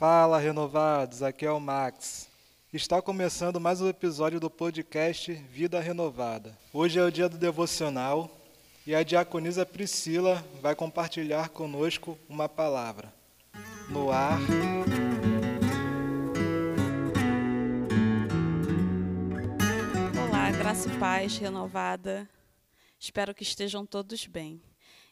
Fala, renovados, aqui é o Max. Está começando mais um episódio do podcast Vida Renovada. Hoje é o dia do devocional e a diaconisa Priscila vai compartilhar conosco uma palavra. No ar. Olá, graça e paz renovada. Espero que estejam todos bem.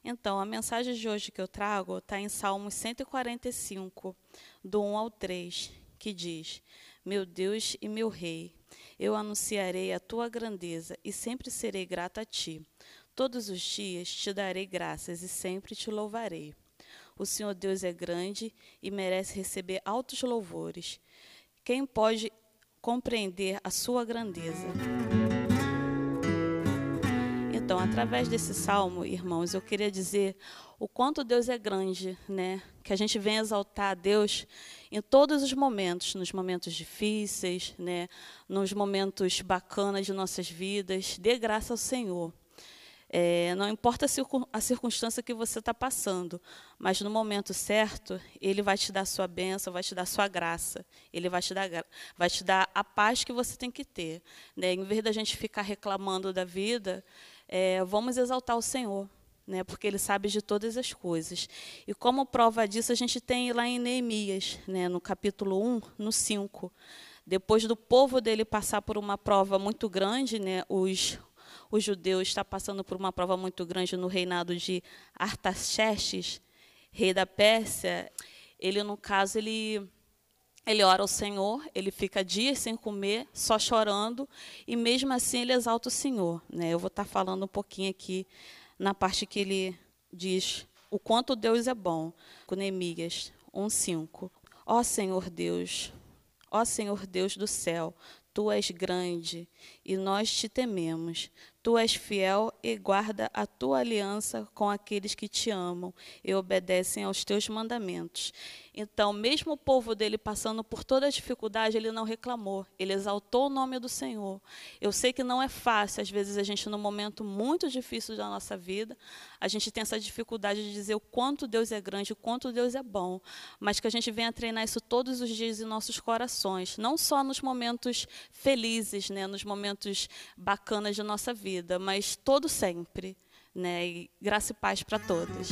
Então, a mensagem de hoje que eu trago está em Salmos 145, do 1 ao 3, que diz: Meu Deus e meu Rei, eu anunciarei a tua grandeza e sempre serei grato a ti. Todos os dias te darei graças e sempre te louvarei. O Senhor Deus é grande e merece receber altos louvores. Quem pode compreender a sua grandeza? Então, através desse salmo, irmãos, eu queria dizer o quanto Deus é grande, né? Que a gente venha exaltar a Deus em todos os momentos, nos momentos difíceis, né? Nos momentos bacanas de nossas vidas. Dê graça ao Senhor. É, não importa a circunstância que você está passando, mas no momento certo, Ele vai te dar sua bênção, vai te dar sua graça, Ele vai te dar, vai te dar a paz que você tem que ter. Né? Em vez da gente ficar reclamando da vida, é, vamos exaltar o Senhor, né, porque Ele sabe de todas as coisas. E como prova disso, a gente tem lá em Neemias, né, no capítulo 1, no 5. Depois do povo dele passar por uma prova muito grande, né, os, os judeus estão passando por uma prova muito grande no reinado de Artaxerxes, rei da Pérsia. Ele, no caso, ele ele ora ao Senhor, ele fica dias sem comer, só chorando, e mesmo assim ele exalta o Senhor. Né? Eu vou estar falando um pouquinho aqui na parte que ele diz o quanto Deus é bom, com Neemias 1,5. Ó Senhor Deus, ó Senhor Deus do céu, Tu és grande e nós te tememos. Tu és fiel e guarda a tua aliança com aqueles que te amam e obedecem aos teus mandamentos. Então, mesmo o povo dele passando por toda a dificuldade, ele não reclamou, ele exaltou o nome do Senhor. Eu sei que não é fácil, às vezes, a gente, num momento muito difícil da nossa vida, a gente tem essa dificuldade de dizer o quanto Deus é grande, o quanto Deus é bom, mas que a gente venha treinar isso todos os dias em nossos corações, não só nos momentos felizes, né, nos momentos bacanas de nossa vida, mas todo sempre. Né, e graça e paz para todos.